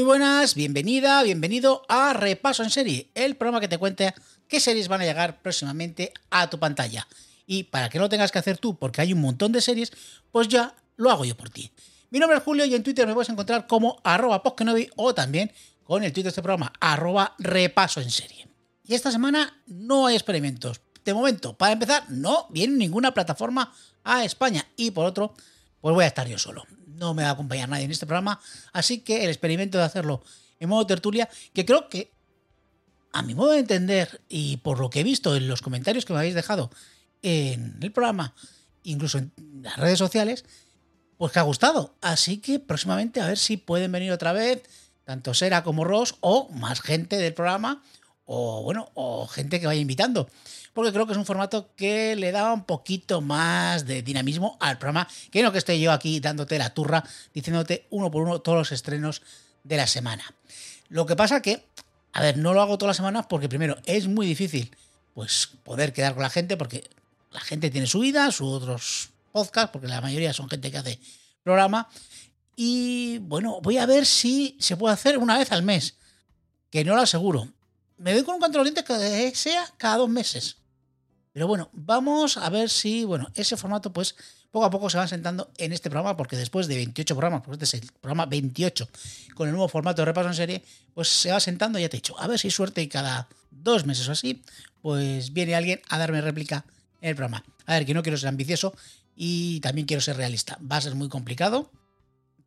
Muy buenas, bienvenida, bienvenido a Repaso en Serie, el programa que te cuenta qué series van a llegar próximamente a tu pantalla. Y para que no lo tengas que hacer tú, porque hay un montón de series, pues ya lo hago yo por ti. Mi nombre es Julio y en Twitter me puedes encontrar como arroba o también con el Twitter de este programa, arroba Repaso en Serie. Y esta semana no hay experimentos. De momento, para empezar, no viene ninguna plataforma a España. Y por otro, pues voy a estar yo solo. No me va a acompañar nadie en este programa. Así que el experimento de hacerlo en modo tertulia, que creo que, a mi modo de entender y por lo que he visto en los comentarios que me habéis dejado en el programa, incluso en las redes sociales, pues que ha gustado. Así que próximamente a ver si pueden venir otra vez, tanto Sera como Ross, o más gente del programa, o bueno, o gente que vaya invitando. Porque creo que es un formato que le da un poquito más de dinamismo al programa, que no que esté yo aquí dándote la turra, diciéndote uno por uno todos los estrenos de la semana. Lo que pasa que, a ver, no lo hago todas las semanas porque primero es muy difícil pues poder quedar con la gente porque la gente tiene su vida, sus otros podcasts, porque la mayoría son gente que hace programa. Y bueno, voy a ver si se puede hacer una vez al mes, que no lo aseguro. Me doy con un control que sea cada dos meses. Pero bueno, vamos a ver si, bueno, ese formato pues poco a poco se va sentando en este programa, porque después de 28 programas, porque este es el programa 28, con el nuevo formato de repaso en serie, pues se va sentando, ya te he dicho, a ver si suerte y cada dos meses o así, pues viene alguien a darme réplica en el programa. A ver, que no quiero ser ambicioso y también quiero ser realista. Va a ser muy complicado,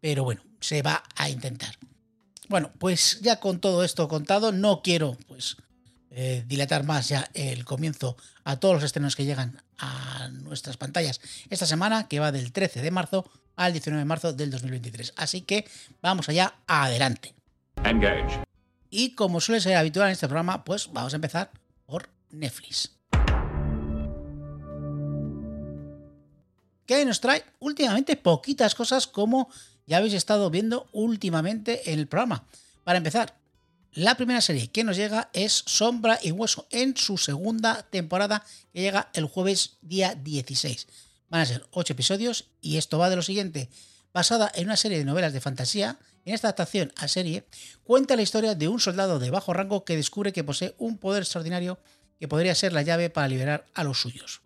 pero bueno, se va a intentar. Bueno, pues ya con todo esto contado, no quiero pues eh, dilatar más ya el comienzo a todos los estrenos que llegan a nuestras pantallas esta semana, que va del 13 de marzo al 19 de marzo del 2023. Así que vamos allá, adelante. Engage. Y como suele ser habitual en este programa, pues vamos a empezar por Netflix. Que nos trae últimamente poquitas cosas como ya habéis estado viendo últimamente en el programa. Para empezar, la primera serie que nos llega es Sombra y Hueso en su segunda temporada que llega el jueves día 16. Van a ser 8 episodios y esto va de lo siguiente. Basada en una serie de novelas de fantasía, en esta adaptación a serie cuenta la historia de un soldado de bajo rango que descubre que posee un poder extraordinario que podría ser la llave para liberar a los suyos.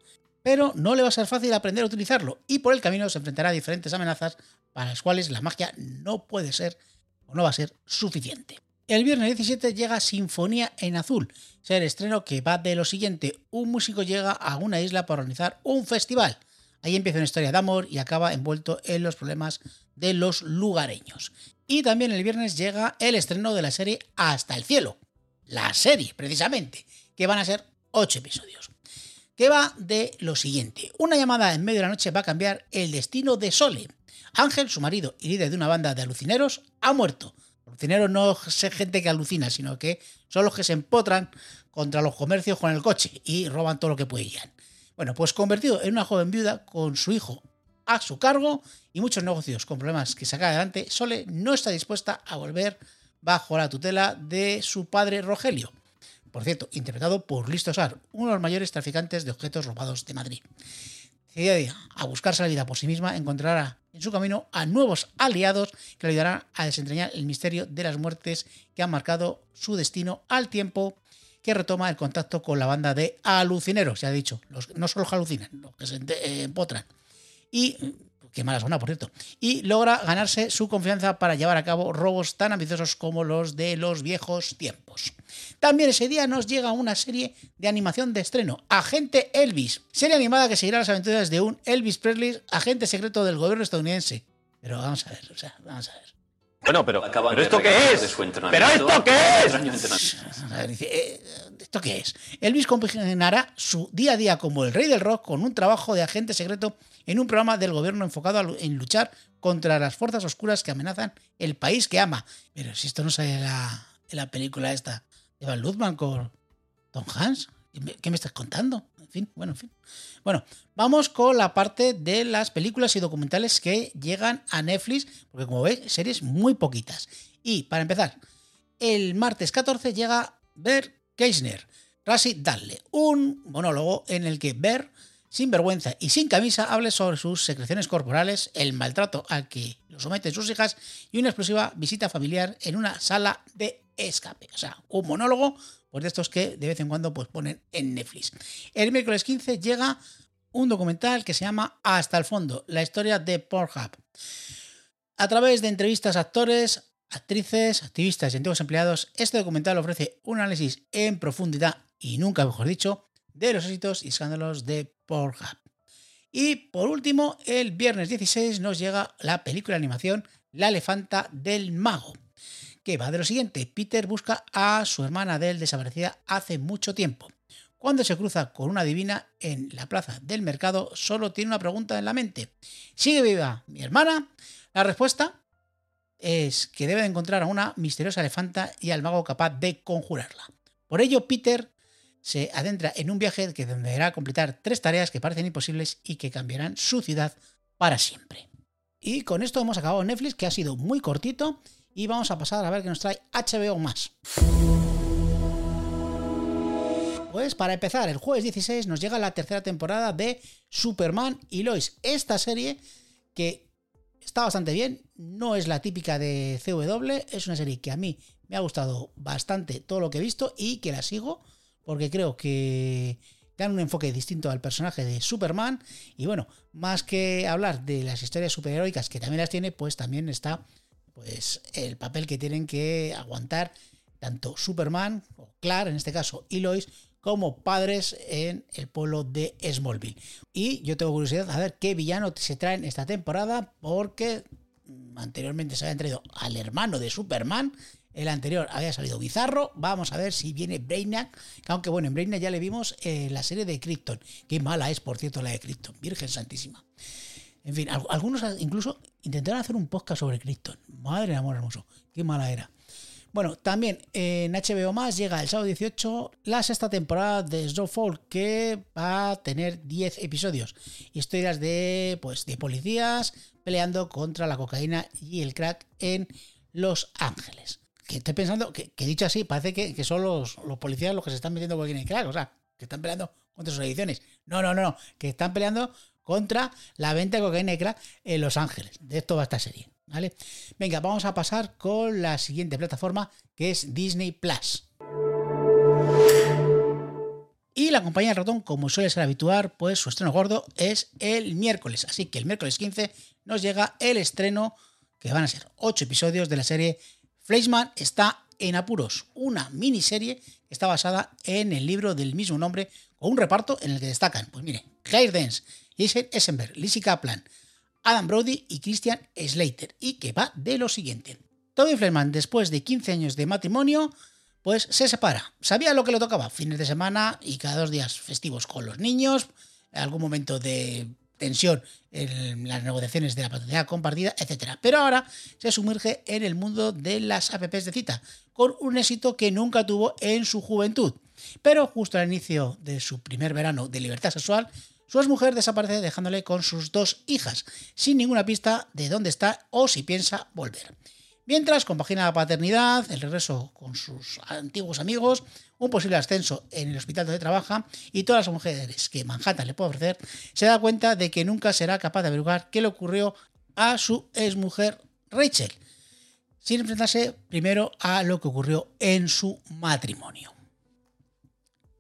Pero no le va a ser fácil aprender a utilizarlo y por el camino se enfrentará a diferentes amenazas para las cuales la magia no puede ser o no va a ser suficiente. El viernes 17 llega Sinfonía en Azul, es el estreno que va de lo siguiente, un músico llega a una isla para organizar un festival. Ahí empieza una historia de amor y acaba envuelto en los problemas de los lugareños. Y también el viernes llega el estreno de la serie Hasta el cielo, la serie precisamente, que van a ser 8 episodios. Que va de lo siguiente, una llamada en medio de la noche va a cambiar el destino de Sole. Ángel, su marido y líder de una banda de alucineros, ha muerto. Alucineros no es gente que alucina, sino que son los que se empotran contra los comercios con el coche y roban todo lo que puedan. Bueno, pues convertido en una joven viuda con su hijo a su cargo y muchos negocios con problemas que sacar adelante, Sole no está dispuesta a volver bajo la tutela de su padre Rogelio. Por cierto, interpretado por Listo Sar, uno de los mayores traficantes de objetos robados de Madrid. Decidida a buscarse la vida por sí misma, encontrará en su camino a nuevos aliados que le ayudarán a desentrañar el misterio de las muertes que han marcado su destino al tiempo que retoma el contacto con la banda de alucineros, se ha dicho, no solo los alucinan, los que se eh, empotran. Y, qué mala zona, por cierto, y logra ganarse su confianza para llevar a cabo robos tan ambiciosos como los de los viejos tiempos. También ese día nos llega una serie de animación de estreno, Agente Elvis, serie animada que seguirá las aventuras de un Elvis Presley, agente secreto del gobierno estadounidense. Pero vamos a ver, o sea, vamos a ver. Bueno, pero, ¿pero esto qué es? ¿Pero entrenamiento. esto qué es? Eh, ¿esto qué es? Elvis compaginará su día a día como el rey del rock con un trabajo de agente secreto en un programa del gobierno enfocado en luchar contra las fuerzas oscuras que amenazan el país que ama. Pero si esto no sale en la, en la película esta de Van Luthman con Tom Hanks, ¿qué me, qué me estás contando? En fin, bueno, en fin. Bueno, vamos con la parte de las películas y documentales que llegan a Netflix, porque como veis, series muy poquitas. Y para empezar, el martes 14 llega Ber Keisner, Rasi Darle, un monólogo en el que Ber, sin vergüenza y sin camisa, habla sobre sus secreciones corporales, el maltrato al que lo someten sus hijas y una explosiva visita familiar en una sala de escape. O sea, un monólogo pues de estos que de vez en cuando pues, ponen en Netflix. El miércoles 15 llega un documental que se llama Hasta el fondo, la historia de Pornhub. A través de entrevistas a actores, actrices, activistas y antiguos empleados, este documental ofrece un análisis en profundidad y nunca mejor dicho de los éxitos y escándalos de Pornhub. Y por último, el viernes 16 nos llega la película de animación La elefanta del mago, que va de lo siguiente. Peter busca a su hermana Adele desaparecida hace mucho tiempo. Cuando se cruza con una divina en la plaza del mercado, solo tiene una pregunta en la mente. ¿Sigue viva mi hermana? La respuesta es que debe de encontrar a una misteriosa elefanta y al mago capaz de conjurarla. Por ello, Peter se adentra en un viaje que deberá completar tres tareas que parecen imposibles y que cambiarán su ciudad para siempre. Y con esto hemos acabado Netflix, que ha sido muy cortito, y vamos a pasar a ver qué nos trae HBO más. Pues para empezar, el jueves 16 nos llega la tercera temporada de Superman y Lois. Esta serie que está bastante bien, no es la típica de CW, es una serie que a mí me ha gustado bastante todo lo que he visto y que la sigo porque creo que dan un enfoque distinto al personaje de Superman y bueno, más que hablar de las historias superheroicas que también las tiene, pues también está pues el papel que tienen que aguantar tanto Superman o Clark en este caso y Lois como padres en el pueblo de Smallville. Y yo tengo curiosidad a ver qué villano se traen esta temporada porque mm, anteriormente se habían traído al hermano de Superman el anterior había salido Bizarro. Vamos a ver si viene Brainiac. que Aunque bueno, en Brainiac ya le vimos eh, la serie de Krypton. Qué mala es, por cierto, la de Krypton. Virgen Santísima. En fin, al- algunos incluso intentaron hacer un podcast sobre Krypton. Madre de amor hermoso. Qué mala era. Bueno, también en HBO Más llega el sábado 18 la sexta temporada de Snowfall que va a tener 10 episodios. Historias de pues de policías peleando contra la cocaína y el crack en Los Ángeles. Que estoy pensando que, dicho así, parece que, que son los, los policías los que se están metiendo cocaína y crack. O sea, que están peleando contra sus adicciones. No, no, no, no. Que están peleando contra la venta de cocaína y crack en Los Ángeles. De esto va esta serie. Venga, vamos a pasar con la siguiente plataforma que es Disney Plus. Y la compañía ratón, como suele ser habitual, pues su estreno gordo es el miércoles. Así que el miércoles 15 nos llega el estreno, que van a ser 8 episodios de la serie Fleischman está en apuros, una miniserie que está basada en el libro del mismo nombre, con un reparto en el que destacan, pues mire, Claire Dance, Jason Essenberg, Lizzie Kaplan, Adam Brody y Christian Slater, y que va de lo siguiente. Toby Fleischman, después de 15 años de matrimonio, pues se separa. Sabía lo que le tocaba, fines de semana y cada dos días festivos con los niños, algún momento de tensión en las negociaciones de la paternidad compartida, etc. Pero ahora se sumerge en el mundo de las apps de cita, con un éxito que nunca tuvo en su juventud. Pero justo al inicio de su primer verano de libertad sexual, su exmujer desaparece dejándole con sus dos hijas, sin ninguna pista de dónde está o si piensa volver. Mientras compagina la paternidad, el regreso con sus antiguos amigos, un posible ascenso en el hospital donde trabaja y todas las mujeres que Manhattan le puede ofrecer, se da cuenta de que nunca será capaz de averiguar qué le ocurrió a su exmujer Rachel, sin enfrentarse primero a lo que ocurrió en su matrimonio.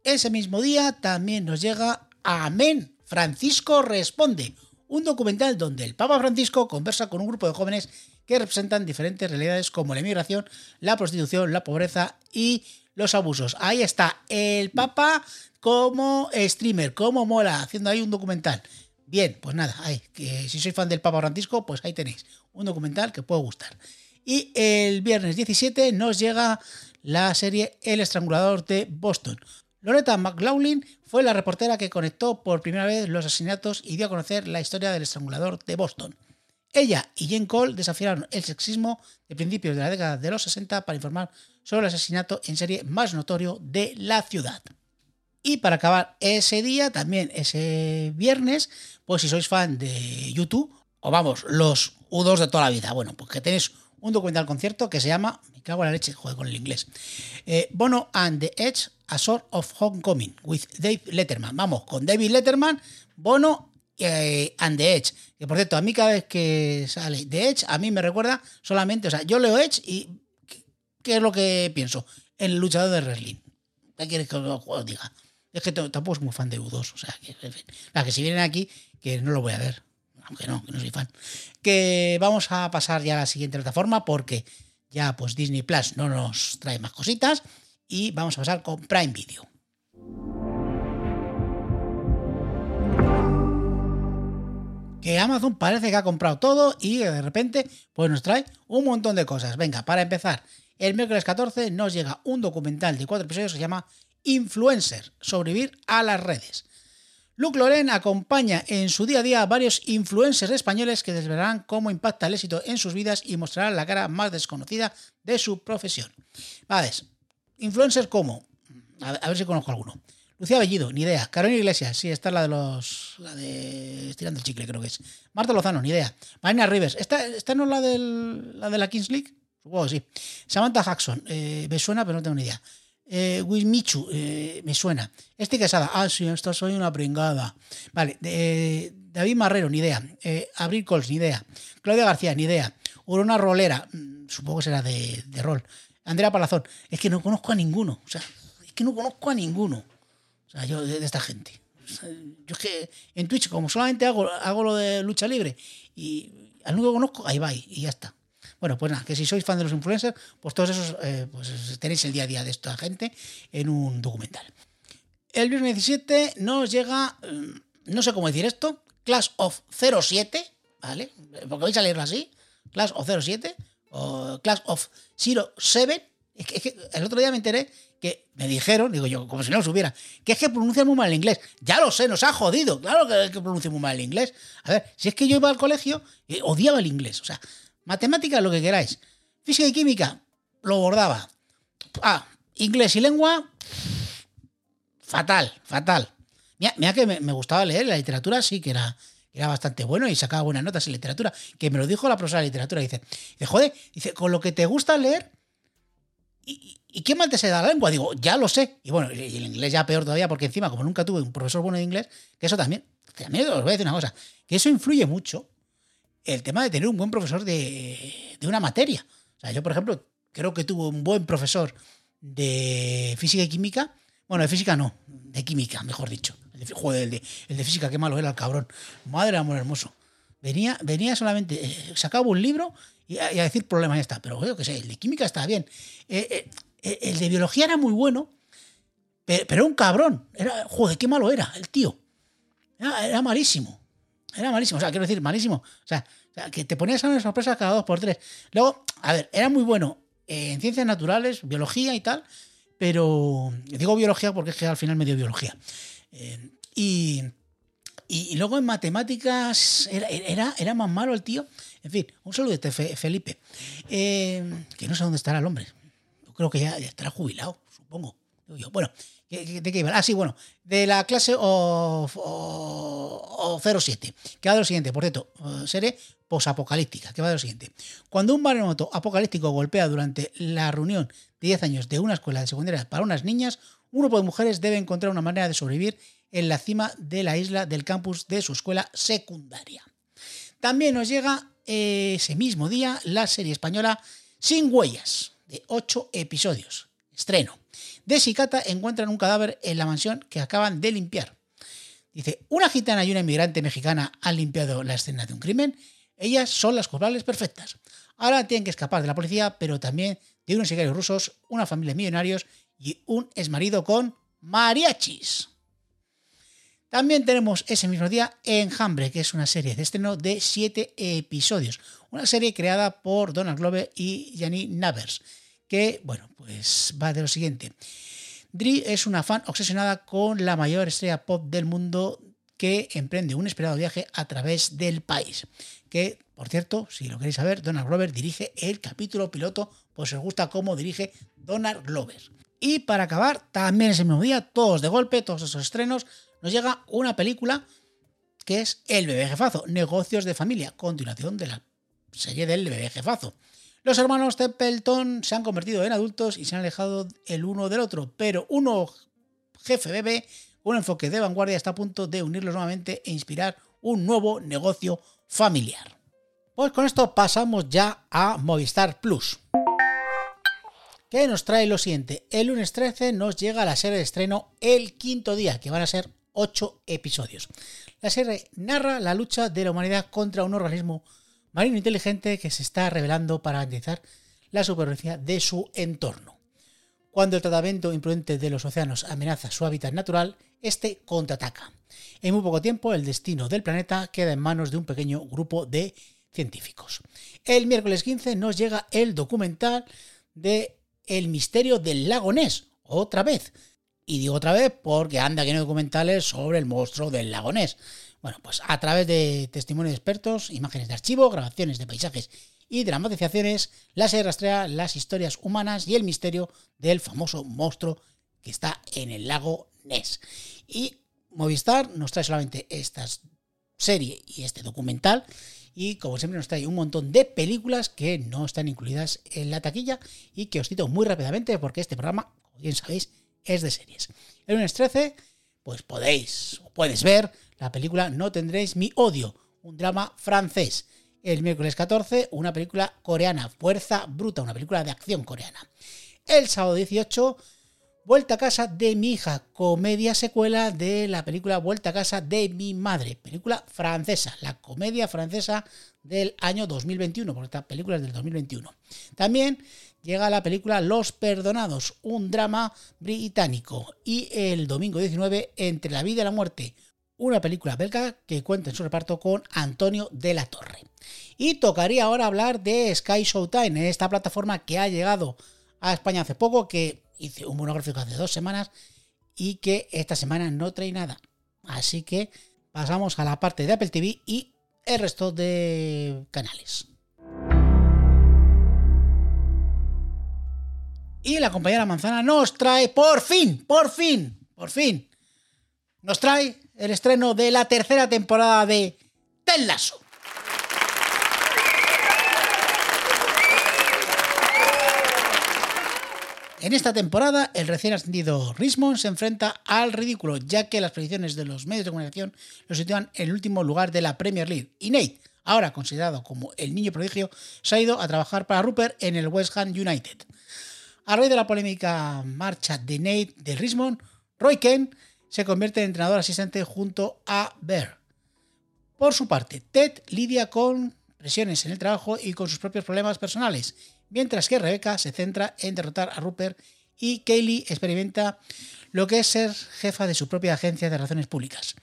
Ese mismo día también nos llega Amén, Francisco Responde, un documental donde el Papa Francisco conversa con un grupo de jóvenes que representan diferentes realidades como la inmigración, la prostitución, la pobreza y los abusos. Ahí está el Papa como streamer, como mola, haciendo ahí un documental. Bien, pues nada, ahí, que si sois fan del Papa Francisco, pues ahí tenéis un documental que puede gustar. Y el viernes 17 nos llega la serie El estrangulador de Boston. Loretta McLaughlin fue la reportera que conectó por primera vez los asesinatos y dio a conocer la historia del estrangulador de Boston. Ella y Jane Cole desafiaron el sexismo de principios de la década de los 60 para informar sobre el asesinato en serie más notorio de la ciudad. Y para acabar ese día, también ese viernes, pues si sois fan de YouTube, o vamos, los U2 de toda la vida, bueno, pues que tenéis un documental concierto que se llama, me cago en la leche, joder con el inglés, eh, Bono and the Edge, A Sort of Homecoming, with Dave Letterman. Vamos, con David Letterman, Bono eh, and the Edge. Que por cierto, a mí cada vez que sale The Edge, a mí me recuerda solamente, o sea, yo leo Edge y ¿qué es lo que pienso? En el luchador de wrestling. ¿Qué quieres que os diga? Es que tampoco es muy fan de U2, o sea, que, en fin. La que si vienen aquí, que no lo voy a ver, aunque no, que no soy fan. Que vamos a pasar ya a la siguiente plataforma porque ya pues Disney Plus no nos trae más cositas y vamos a pasar con Prime Video. que Amazon parece que ha comprado todo y de repente pues nos trae un montón de cosas. Venga, para empezar, el miércoles 14 nos llega un documental de cuatro episodios que se llama Influencer, sobrevivir a las redes. Luke Loren acompaña en su día a día a varios influencers españoles que desvelarán cómo impacta el éxito en sus vidas y mostrarán la cara más desconocida de su profesión. Vale, influencers como, a ver si conozco alguno. Lucía Bellido, ni idea. Carolina Iglesias, sí, esta es la de los. La de. Estirando el chicle, creo que es. Marta Lozano, ni idea. Marina Rivers, ¿esta, esta no es la, del, la de la Kings League? Supongo que sí. Samantha Jackson, eh, me suena, pero no tengo ni idea. Eh, Wismichu, eh, me suena. Este Quesada, ah, sí, esta soy una pringada. Vale, de- David Marrero, ni idea. Eh, Abril Cols, ni idea. Claudia García, ni idea. Urona Rolera, mm, supongo que será de, de rol. Andrea Palazón, es que no conozco a ninguno. O sea, es que no conozco a ninguno. O sea, yo de, esta gente. Yo es que en Twitch, como solamente hago, hago lo de lucha libre y al único que conozco, ahí va y ya está. Bueno, pues nada, que si sois fan de los influencers, pues todos esos eh, pues tenéis el día a día de esta gente en un documental. El viernes 17 nos llega, mm, no sé cómo decir esto, Class of 07, ¿vale? Porque vais a leerlo así, Class of 07 o Class of 07. Es que, es que el otro día me enteré que me dijeron, digo yo, como si no lo supiera, que es que pronuncia muy mal el inglés. Ya lo sé, nos ha jodido. Claro que, que pronuncia muy mal el inglés. A ver, si es que yo iba al colegio y odiaba el inglés. O sea, matemáticas, lo que queráis. Física y química, lo bordaba. Ah, inglés y lengua, fatal, fatal. Mira, mira que me, gustaba leer, la literatura sí que era, era bastante bueno y sacaba buenas notas en literatura. Que me lo dijo la profesora de literatura. Dice, dice joder, dice, con lo que te gusta leer, ¿y, y qué mal te se da la lengua? Digo, ya lo sé. Y bueno, y el inglés ya peor todavía, porque encima, como nunca tuve un profesor bueno de inglés, que eso también, también os voy a decir una cosa, que eso influye mucho el tema de tener un buen profesor de, de una materia. O sea, yo, por ejemplo, creo que tuve un buen profesor de física y química. Bueno, de física no, de química, mejor dicho. El de, joder, el de, el de física, qué malo era el cabrón. Madre de amor hermoso. Venía, venía solamente, eh, sacaba un libro y a, decir problemas ya está. Pero yo qué sé, el de química estaba bien. Eh, eh, el de biología era muy bueno, pero, era un cabrón. Era, joder, qué malo era el tío. Era malísimo. Era malísimo. O sea, quiero decir, malísimo. O sea, que te ponías a una sorpresa cada dos por tres. Luego, a ver, era muy bueno en ciencias naturales, biología y tal, pero digo biología porque es que al final me dio biología. Eh, y, y, luego en matemáticas era, era, más malo el tío. En fin, un saludo de Felipe. Eh, que no sé dónde estará el hombre. Yo creo que ya, ya estará jubilado, supongo. Bueno, ¿de qué iba? Ah, sí, bueno, de la clase o, o, o 07, que va de lo siguiente, por cierto, serie posapocalíptica, que va de lo siguiente. Cuando un maremoto apocalíptico golpea durante la reunión de 10 años de una escuela de secundaria para unas niñas, un grupo de mujeres debe encontrar una manera de sobrevivir en la cima de la isla del campus de su escuela secundaria. También nos llega eh, ese mismo día la serie española Sin Huellas, de 8 episodios. Estreno. Des y Cata encuentran un cadáver en la mansión que acaban de limpiar. Dice, una gitana y una inmigrante mexicana han limpiado la escena de un crimen. Ellas son las culpables perfectas. Ahora tienen que escapar de la policía, pero también de unos sicarios rusos, una familia de millonarios y un exmarido con mariachis. También tenemos ese mismo día Enjambre, que es una serie de estreno de siete episodios. Una serie creada por Donald Glover y Janine Navers, que, bueno, pues va de lo siguiente. Dri es una fan obsesionada con la mayor estrella pop del mundo que emprende un esperado viaje a través del país. Que, por cierto, si lo queréis saber, Donald Glover dirige el capítulo piloto, pues os gusta cómo dirige Donald Glover. Y para acabar, también ese mismo día, todos de golpe, todos esos estrenos, nos llega una película que es El bebé jefazo, Negocios de Familia, continuación de la serie del bebé jefazo. Los hermanos Templeton se han convertido en adultos y se han alejado el uno del otro, pero uno jefe bebé, un enfoque de vanguardia, está a punto de unirlos nuevamente e inspirar un nuevo negocio familiar. Pues con esto pasamos ya a Movistar Plus que nos trae lo siguiente. El lunes 13 nos llega la serie de estreno El Quinto Día, que van a ser 8 episodios. La serie narra la lucha de la humanidad contra un organismo marino inteligente que se está revelando para garantizar la supervivencia de su entorno. Cuando el tratamiento imprudente de los océanos amenaza su hábitat natural, este contraataca. En muy poco tiempo, el destino del planeta queda en manos de un pequeño grupo de científicos. El miércoles 15 nos llega el documental de el misterio del lago otra vez. Y digo otra vez porque anda que no documentales sobre el monstruo del lago. Bueno, pues a través de testimonios de expertos, imágenes de archivo, grabaciones de paisajes y dramatizaciones, la serie rastrea las historias humanas y el misterio del famoso monstruo que está en el lago Ness. Y Movistar nos trae solamente esta serie y este documental y como siempre nos trae un montón de películas que no están incluidas en la taquilla y que os cito muy rápidamente porque este programa, como bien sabéis, es de series. El lunes 13, pues podéis o puedes ver la película No tendréis mi odio, un drama francés. El miércoles 14, una película coreana, Fuerza Bruta, una película de acción coreana. El sábado 18, Vuelta a casa de mi hija, comedia secuela de la película Vuelta a casa de mi madre, película francesa, la comedia francesa del año 2021, porque esta película es del 2021. También llega la película Los Perdonados, un drama británico, y el domingo 19, Entre la vida y la muerte, una película belga que cuenta en su reparto con Antonio de la Torre. Y tocaría ahora hablar de Sky Showtime, esta plataforma que ha llegado a España hace poco, que hice un monográfico hace dos semanas y que esta semana no trae nada. Así que pasamos a la parte de Apple TV y el resto de canales. Y la compañera Manzana nos trae, por fin, por fin, por fin, nos trae el estreno de la tercera temporada de Tel Lasso. En esta temporada, el recién ascendido Richmond se enfrenta al ridículo, ya que las predicciones de los medios de comunicación lo sitúan en el último lugar de la Premier League. Y Nate, ahora considerado como el niño prodigio, se ha ido a trabajar para Rupert en el West Ham United. A raíz de la polémica marcha de Nate de Richmond, Roy Kent se convierte en entrenador asistente junto a Bear. Por su parte, Ted lidia con presiones en el trabajo y con sus propios problemas personales mientras que Rebecca se centra en derrotar a Rupert y Kaylee experimenta lo que es ser jefa de su propia agencia de relaciones públicas.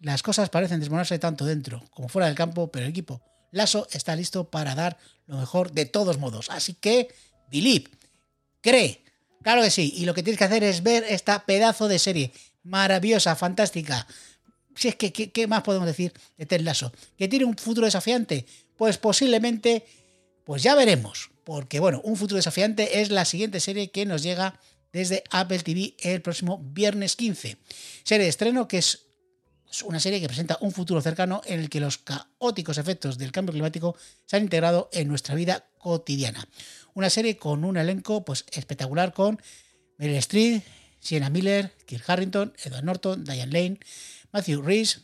Las cosas parecen desmoronarse tanto dentro como fuera del campo, pero el equipo Lasso está listo para dar lo mejor de todos modos. Así que, believe, cree, claro que sí, y lo que tienes que hacer es ver esta pedazo de serie maravillosa, fantástica. Si es que, ¿qué, más podemos decir de Ted Lasso? ¿Que tiene un futuro desafiante? Pues posiblemente, pues ya veremos porque bueno, Un futuro desafiante es la siguiente serie que nos llega desde Apple TV el próximo viernes 15. Serie de estreno que es una serie que presenta un futuro cercano en el que los caóticos efectos del cambio climático se han integrado en nuestra vida cotidiana. Una serie con un elenco pues, espectacular con Meryl Streep, Sienna Miller, Kirk Harrington, Edward Norton, Diane Lane, Matthew Rhys,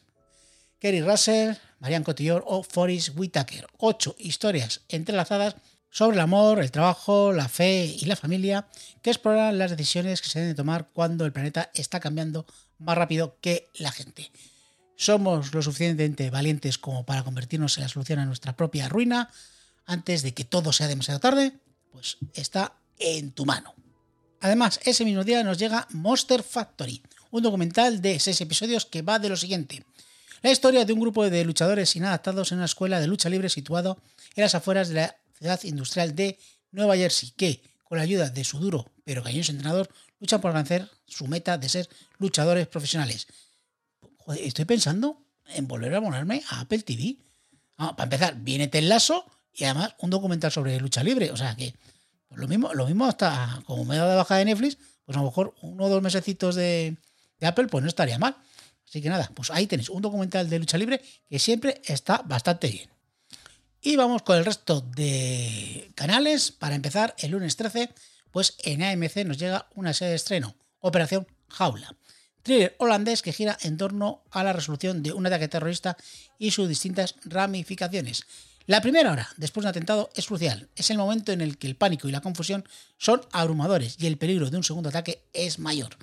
Kerry Russell, Marianne Cotillard o Forrest Whitaker. Ocho historias entrelazadas sobre el amor, el trabajo, la fe y la familia, que exploran las decisiones que se deben tomar cuando el planeta está cambiando más rápido que la gente. ¿Somos lo suficientemente valientes como para convertirnos en la solución a nuestra propia ruina antes de que todo sea demasiado tarde? Pues está en tu mano. Además, ese mismo día nos llega Monster Factory, un documental de seis episodios que va de lo siguiente. La historia de un grupo de luchadores inadaptados en una escuela de lucha libre situado en las afueras de la ciudad industrial de Nueva Jersey, que, con la ayuda de su duro pero cariñoso entrenador, luchan por alcanzar su meta de ser luchadores profesionales. Estoy pensando en volver a abonarme a Apple TV. Ah, para empezar, viene Ted Lasso y además un documental sobre lucha libre. O sea que lo mismo, lo mismo hasta como me dado de baja de Netflix, pues a lo mejor uno o dos mesecitos de, de Apple, pues no estaría mal. Así que nada, pues ahí tenéis un documental de lucha libre que siempre está bastante bien. Y vamos con el resto de canales. Para empezar, el lunes 13, pues en AMC nos llega una serie de estreno, Operación Jaula. Thriller holandés que gira en torno a la resolución de un ataque terrorista y sus distintas ramificaciones. La primera hora después de un atentado es crucial. Es el momento en el que el pánico y la confusión son abrumadores y el peligro de un segundo ataque es mayor.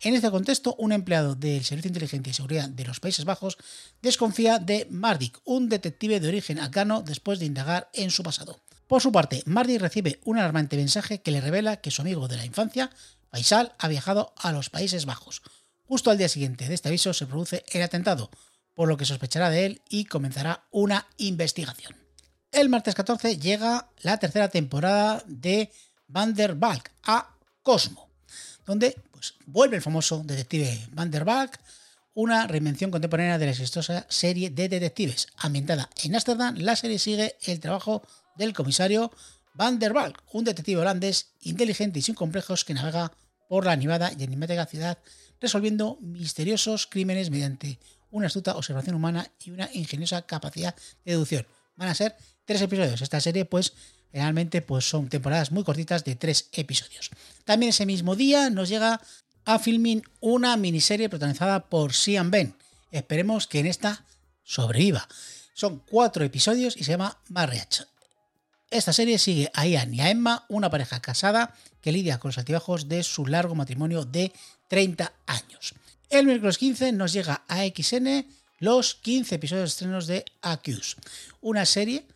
En este contexto, un empleado del Servicio de Inteligencia y Seguridad de los Países Bajos desconfía de Mardik, un detective de origen afgano, después de indagar en su pasado. Por su parte, Mardik recibe un alarmante mensaje que le revela que su amigo de la infancia, Faisal, ha viajado a los Países Bajos. Justo al día siguiente de este aviso se produce el atentado, por lo que sospechará de él y comenzará una investigación. El martes 14 llega la tercera temporada de Van der Valk a Cosmo, donde pues, vuelve el famoso detective Van der Valk, una reinvención contemporánea de la exitosa serie de detectives. Ambientada en Ámsterdam, la serie sigue el trabajo del comisario Van der Valk, un detective holandés inteligente y sin complejos que navega por la animada y enigmática ciudad resolviendo misteriosos crímenes mediante una astuta observación humana y una ingeniosa capacidad de deducción. Van a ser tres episodios. Esta serie, pues, realmente pues, son temporadas muy cortitas de tres episodios. También ese mismo día nos llega a filming una miniserie protagonizada por Sian Ben. Esperemos que en esta sobreviva. Son cuatro episodios y se llama Marriage. Esta serie sigue a Ian y a Emma, una pareja casada que lidia con los altibajos de su largo matrimonio de 30 años. El miércoles 15 nos llega a XN los 15 episodios estrenos de Accuse, una serie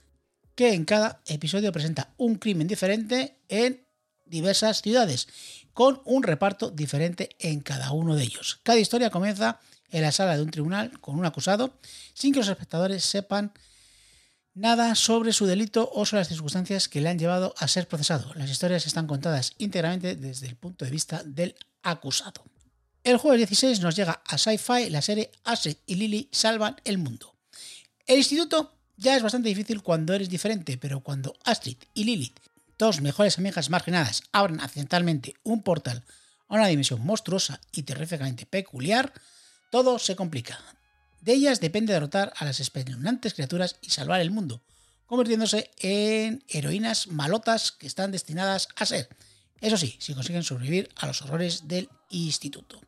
que en cada episodio presenta un crimen diferente en diversas ciudades, con un reparto diferente en cada uno de ellos. Cada historia comienza en la sala de un tribunal con un acusado, sin que los espectadores sepan nada sobre su delito o sobre las circunstancias que le han llevado a ser procesado. Las historias están contadas íntegramente desde el punto de vista del acusado. El jueves 16 nos llega a Sci-Fi la serie Astrid y Lily salvan el mundo. El instituto ya es bastante difícil cuando eres diferente, pero cuando Astrid y Lilith, dos mejores amigas marginadas, abren accidentalmente un portal a una dimensión monstruosa y terríficamente peculiar, todo se complica. De ellas depende derrotar a las espeluznantes criaturas y salvar el mundo, convirtiéndose en heroínas malotas que están destinadas a ser, eso sí, si consiguen sobrevivir a los horrores del instituto.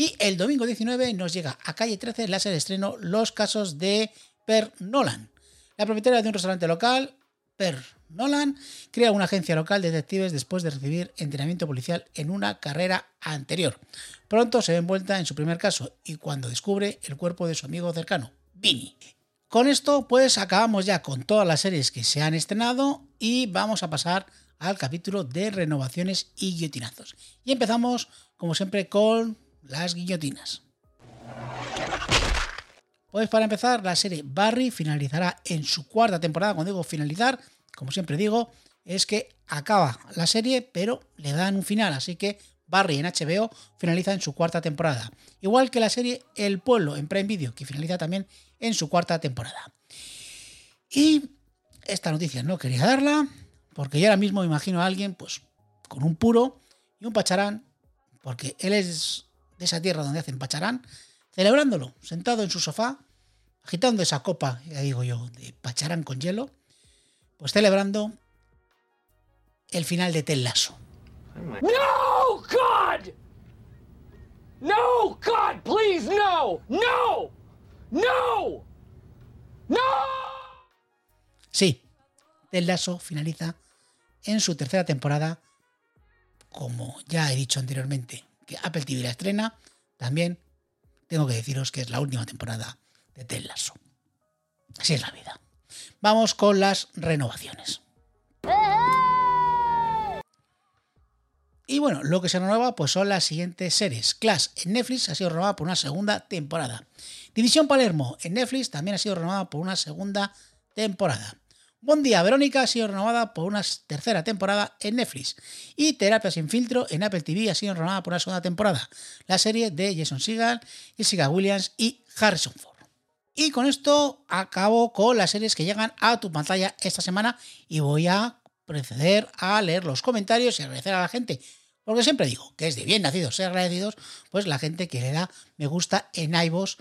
Y el domingo 19 nos llega a calle 13 la serie de estreno Los casos de Per Nolan. La propietaria de un restaurante local, Per Nolan, crea una agencia local de detectives después de recibir entrenamiento policial en una carrera anterior. Pronto se ve envuelta en su primer caso y cuando descubre el cuerpo de su amigo cercano, Vinny. Con esto, pues acabamos ya con todas las series que se han estrenado y vamos a pasar al capítulo de renovaciones y guillotinazos. Y empezamos, como siempre, con las guillotinas. Pues para empezar, la serie Barry finalizará en su cuarta temporada. Cuando digo finalizar, como siempre digo, es que acaba la serie, pero le dan un final. Así que Barry en HBO finaliza en su cuarta temporada. Igual que la serie El Pueblo en Prime Video, que finaliza también en su cuarta temporada. Y esta noticia no quería darla, porque yo ahora mismo me imagino a alguien, pues, con un puro y un pacharán, porque él es de esa tierra donde hacen pacharán, celebrándolo, sentado en su sofá, agitando esa copa, ya digo yo, de pacharán con hielo, pues celebrando el final de Tel Lasso. No, God! No, God, please, no! No! No! No! Sí, Tel Lasso finaliza en su tercera temporada, como ya he dicho anteriormente, que Apple TV la estrena, también tengo que deciros que es la última temporada de Ted Lasso. Así es la vida. Vamos con las renovaciones. Y bueno, lo que se renueva pues son las siguientes series. Clash en Netflix ha sido renovada por una segunda temporada. División Palermo en Netflix también ha sido renovada por una segunda temporada. Buen día, Verónica ha sido renovada por una tercera temporada en Netflix. Y Terapia sin filtro en Apple TV ha sido renovada por una segunda temporada. La serie de Jason Segel, Jessica Williams y Harrison Ford. Y con esto acabo con las series que llegan a tu pantalla esta semana y voy a proceder a leer los comentarios y agradecer a la gente. Porque siempre digo que es de bien nacidos ser agradecidos, pues la gente que le da me gusta en iVoox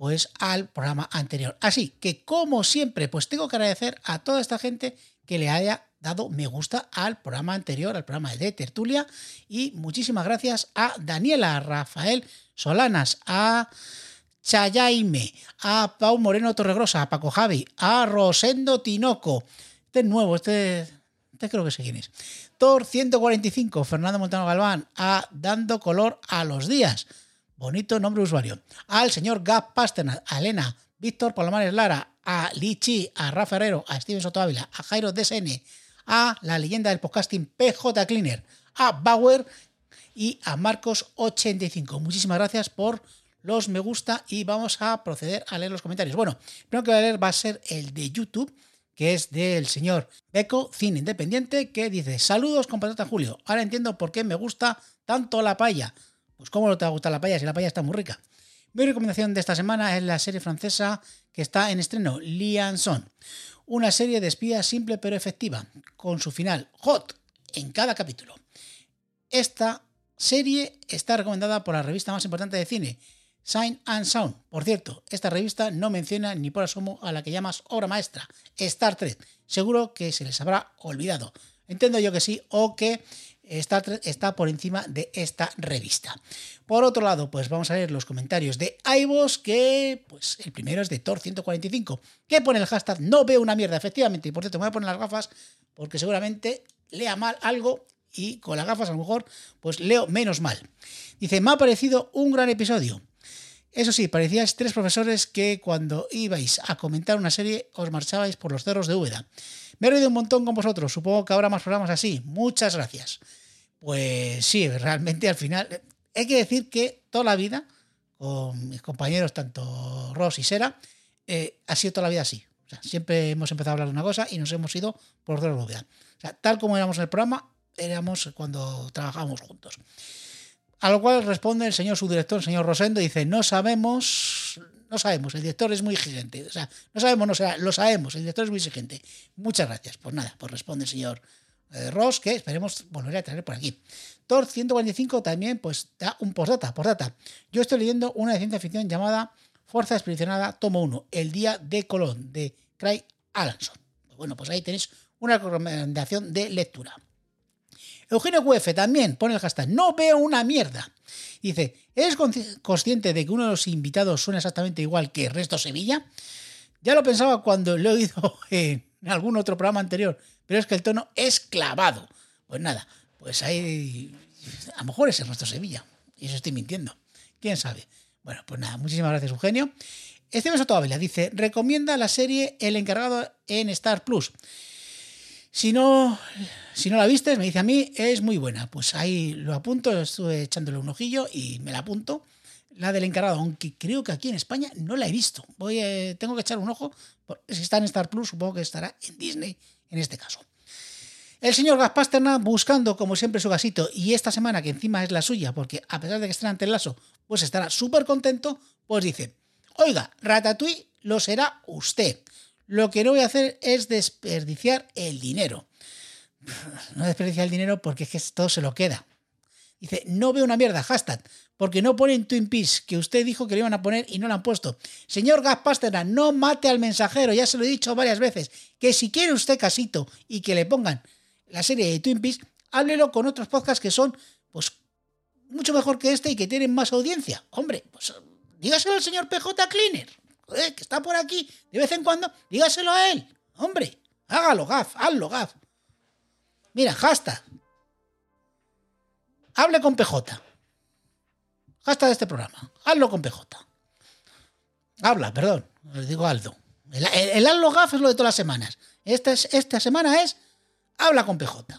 pues al programa anterior. Así que como siempre, pues tengo que agradecer a toda esta gente que le haya dado me gusta al programa anterior, al programa de Tertulia y muchísimas gracias a Daniela, a Rafael Solanas, a Chayaime, a Pau Moreno Torregrosa, a Paco Javi, a Rosendo Tinoco. Este es nuevo, este, este creo que sé quién es. Thor 145, Fernando Montano Galván, a Dando Color a los Días. Bonito nombre usuario. Al señor Gap Pasternak, a Elena, Víctor Palomares Lara, a Lichi, a Rafa Herrero, a Steven Soto Ávila, a Jairo DSN, a la leyenda del podcasting PJ Cleaner, a Bauer y a Marcos85. Muchísimas gracias por los me gusta y vamos a proceder a leer los comentarios. Bueno, primero que voy a leer va a ser el de YouTube, que es del señor Beco, Cine Independiente, que dice: Saludos, compatriota Julio. Ahora entiendo por qué me gusta tanto la paella. Pues cómo no te va a gustar la paella si la paella está muy rica. Mi recomendación de esta semana es la serie francesa que está en estreno, Lianson. Una serie de espías simple pero efectiva, con su final hot en cada capítulo. Esta serie está recomendada por la revista más importante de cine, Sign and Sound. Por cierto, esta revista no menciona ni por asomo a la que llamas obra maestra, Star Trek. Seguro que se les habrá olvidado. Entiendo yo que sí, o que Star Trek está por encima de esta revista. Por otro lado, pues vamos a ver los comentarios de iVoox, que pues el primero es de Thor145, que pone el hashtag no veo una mierda, efectivamente, y por cierto me voy a poner las gafas porque seguramente lea mal algo y con las gafas a lo mejor pues leo menos mal. Dice, me ha parecido un gran episodio. Eso sí, parecíais tres profesores que cuando ibais a comentar una serie os marchabais por los cerros de Úbeda. Me he reído un montón con vosotros, supongo que habrá más programas así. Muchas gracias. Pues sí, realmente al final hay que decir que toda la vida, con mis compañeros, tanto Ross y Sera, eh, ha sido toda la vida así. O sea, siempre hemos empezado a hablar de una cosa y nos hemos ido por otro lado. O sea, tal como éramos en el programa, éramos cuando trabajábamos juntos. A lo cual responde el señor subdirector, el señor Rosendo, y dice, no sabemos, no sabemos, el director es muy exigente. O sea, no sabemos, no sea, lo sabemos, el director es muy exigente. Muchas gracias. Pues nada, pues responde el señor eh, Ross, que esperemos volver a traer por aquí. Thor 145 también pues da un postdata, postdata. Yo estoy leyendo una de ciencia ficción llamada Fuerza Expedicionada Tomo 1, El Día de Colón, de Craig Alanson. Bueno, pues ahí tenéis una recomendación de lectura. Eugenio QF también pone el hashtag, no veo una mierda. Dice, ¿eres consciente de que uno de los invitados suena exactamente igual que Resto Sevilla? Ya lo pensaba cuando lo he oído en algún otro programa anterior, pero es que el tono es clavado. Pues nada, pues ahí a lo mejor es el nuestro Sevilla, y eso estoy mintiendo. ¿Quién sabe? Bueno, pues nada, muchísimas gracias Eugenio. Esteban Sotoavela dice, recomienda la serie El encargado en Star Plus. Si no, si no la viste, me dice a mí, es muy buena. Pues ahí lo apunto, estuve echándole un ojillo y me la apunto. La del encargado, aunque creo que aquí en España no la he visto. Voy, eh, tengo que echar un ojo. Si está en Star Plus, supongo que estará en Disney en este caso. El señor Gaspasterna buscando como siempre su gasito y esta semana que encima es la suya porque a pesar de que esté ante el lazo pues estará súper contento, pues dice, oiga, Ratatouille lo será usted. Lo que no voy a hacer es desperdiciar el dinero. No desperdiciar el dinero porque es que todo se lo queda. Dice, no veo una mierda, hashtag, porque no ponen Twin Peaks, que usted dijo que lo iban a poner y no lo han puesto. Señor Gaspasterna, no mate al mensajero, ya se lo he dicho varias veces, que si quiere usted casito y que le pongan la serie de Twin Peaks, háblelo con otros podcasts que son, pues, mucho mejor que este y que tienen más audiencia. Hombre, pues dígaselo al señor PJ Cleaner, que está por aquí de vez en cuando, dígaselo a él. Hombre, hágalo, Gaf, hazlo, Gaf. Mira, hashtag. Hable con PJ. Hashtag de este programa. Hazlo con PJ. Habla, perdón. Le digo Aldo. El, el Gaf es lo de todas las semanas. Esta, es, esta semana es Habla con PJ.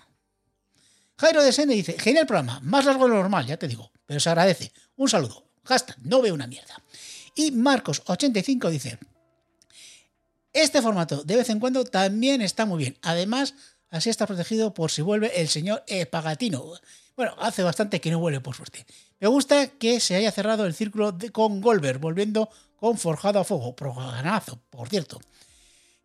Jairo de Sene dice, genial programa, más largo de lo normal, ya te digo, pero se agradece. Un saludo. Hashtag, no veo una mierda. Y Marcos85 dice, este formato de vez en cuando también está muy bien. Además, así está protegido por si vuelve el señor Pagatino. Bueno, hace bastante que no vuelve, por suerte. Me gusta que se haya cerrado el círculo de, con Goldberg, volviendo con Forjado a Fuego. Programazo, por cierto.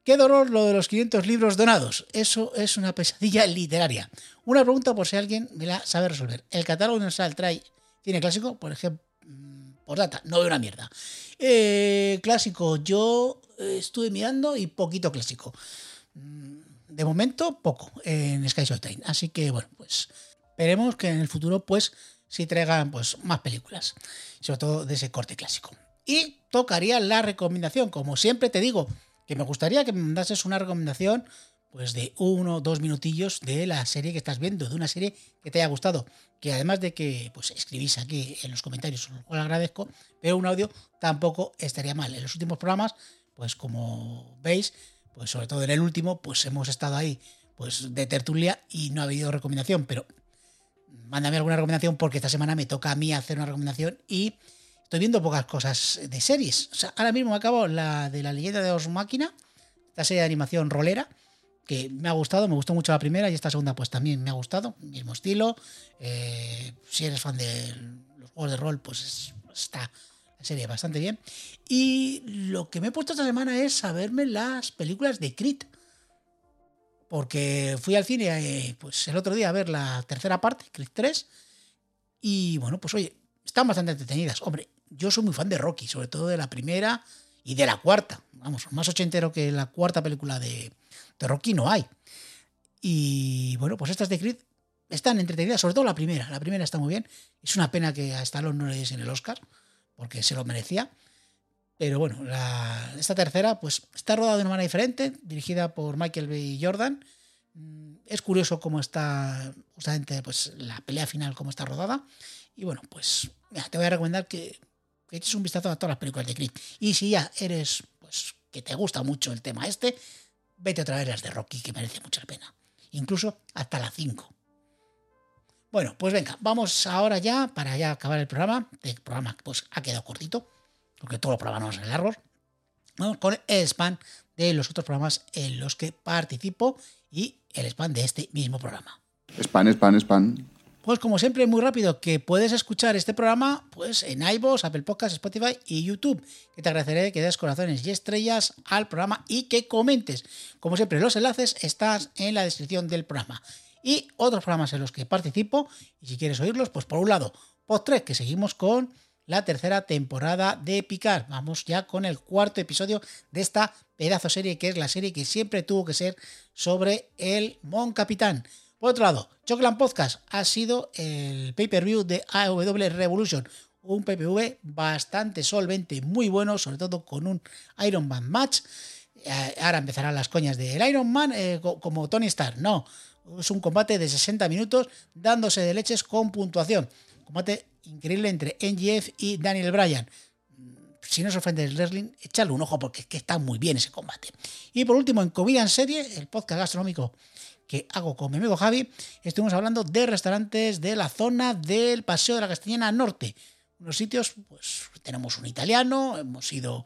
Qué dolor lo de los 500 libros donados. Eso es una pesadilla literaria. Una pregunta por si alguien me la sabe resolver. ¿El catálogo universal trae cine clásico? Por ejemplo, por data, no veo una mierda. Eh, clásico, yo eh, estuve mirando y poquito clásico. Mm, de momento, poco en Sky Showtime. Así que, bueno, pues esperemos que en el futuro, pues, sí traigan pues, más películas. Sobre todo de ese corte clásico. Y tocaría la recomendación. Como siempre te digo, que me gustaría que me mandases una recomendación pues de uno o dos minutillos de la serie que estás viendo, de una serie que te haya gustado. Que además de que pues escribís aquí en los comentarios, os lo agradezco, pero un audio tampoco estaría mal. En los últimos programas, pues como veis, pues sobre todo en el último, pues hemos estado ahí pues de tertulia y no ha habido recomendación, pero mándame alguna recomendación porque esta semana me toca a mí hacer una recomendación y estoy viendo pocas cosas de series. Ahora mismo me acabo la de la leyenda de Os Máquina, esta serie de animación rolera, que me ha gustado, me gustó mucho la primera y esta segunda pues también me ha gustado, mismo estilo. Eh, si eres fan de los juegos de rol, pues está la serie bastante bien. Y lo que me he puesto esta semana es saberme las películas de Crit. Porque fui al cine eh, pues el otro día a ver la tercera parte, Crit 3. Y bueno, pues oye, están bastante entretenidas. Hombre, yo soy muy fan de Rocky, sobre todo de la primera y de la cuarta. Vamos, más ochentero que la cuarta película de, de Rocky no hay. Y bueno, pues estas de Creed están entretenidas, sobre todo la primera. La primera está muy bien. Es una pena que a Stallone no le diesen el Oscar, porque se lo merecía. Pero bueno, esta tercera pues está rodada de una manera diferente, dirigida por Michael B. Jordan. Mm, es curioso cómo está justamente pues, la pelea final, cómo está rodada. Y bueno, pues te voy a recomendar que, eches un vistazo a todas las películas de Creed. Y si ya eres, pues, que te gusta mucho el tema este, vete otra vez las de Rocky, que merece mucha pena. Incluso hasta la 5. Bueno, pues venga, vamos ahora ya, para ya acabar el programa. El programa pues ha quedado cortito, porque todos los programas no son largos. Vamos con el spam de los otros programas en los que participo y el spam de este mismo programa. Spam, spam, spam. Pues como siempre, muy rápido, que puedes escuchar este programa pues en iVoox, Apple Podcasts, Spotify y YouTube. Que te agradeceré que des corazones y estrellas al programa y que comentes. Como siempre, los enlaces están en la descripción del programa. Y otros programas en los que participo, y si quieres oírlos, pues por un lado, Pod 3, que seguimos con la tercera temporada de Picar. Vamos ya con el cuarto episodio de esta pedazo serie, que es la serie que siempre tuvo que ser sobre el Mon Capitán. Por otro lado, Chocolate Podcast ha sido el pay-per-view de AW Revolution, un PPV bastante solvente, muy bueno, sobre todo con un Iron Man match. Eh, ahora empezarán las coñas del Iron Man eh, como Tony Stark. No, es un combate de 60 minutos dándose de leches con puntuación. Combate increíble entre NGF y Daniel Bryan. Si no os ofende el wrestling, echadle un ojo porque está muy bien ese combate. Y por último, en Comida en Serie, el podcast gastronómico que hago con mi amigo Javi, estuvimos hablando de restaurantes de la zona del Paseo de la Castellana Norte. Unos sitios, pues tenemos un italiano, hemos ido,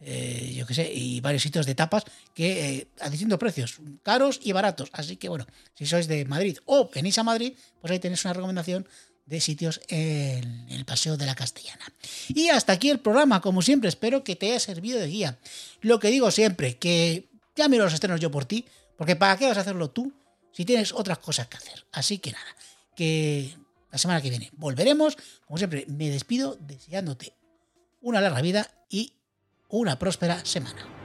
eh, yo qué sé, y varios sitios de tapas que eh, a distintos precios, caros y baratos. Así que bueno, si sois de Madrid o venís a Madrid, pues ahí tenéis una recomendación de sitios en el Paseo de la Castellana. Y hasta aquí el programa, como siempre, espero que te haya servido de guía. Lo que digo siempre, que ya miro los estrenos yo por ti, porque ¿para qué vas a hacerlo tú si tienes otras cosas que hacer. Así que nada, que la semana que viene volveremos. Como siempre, me despido deseándote una larga vida y una próspera semana.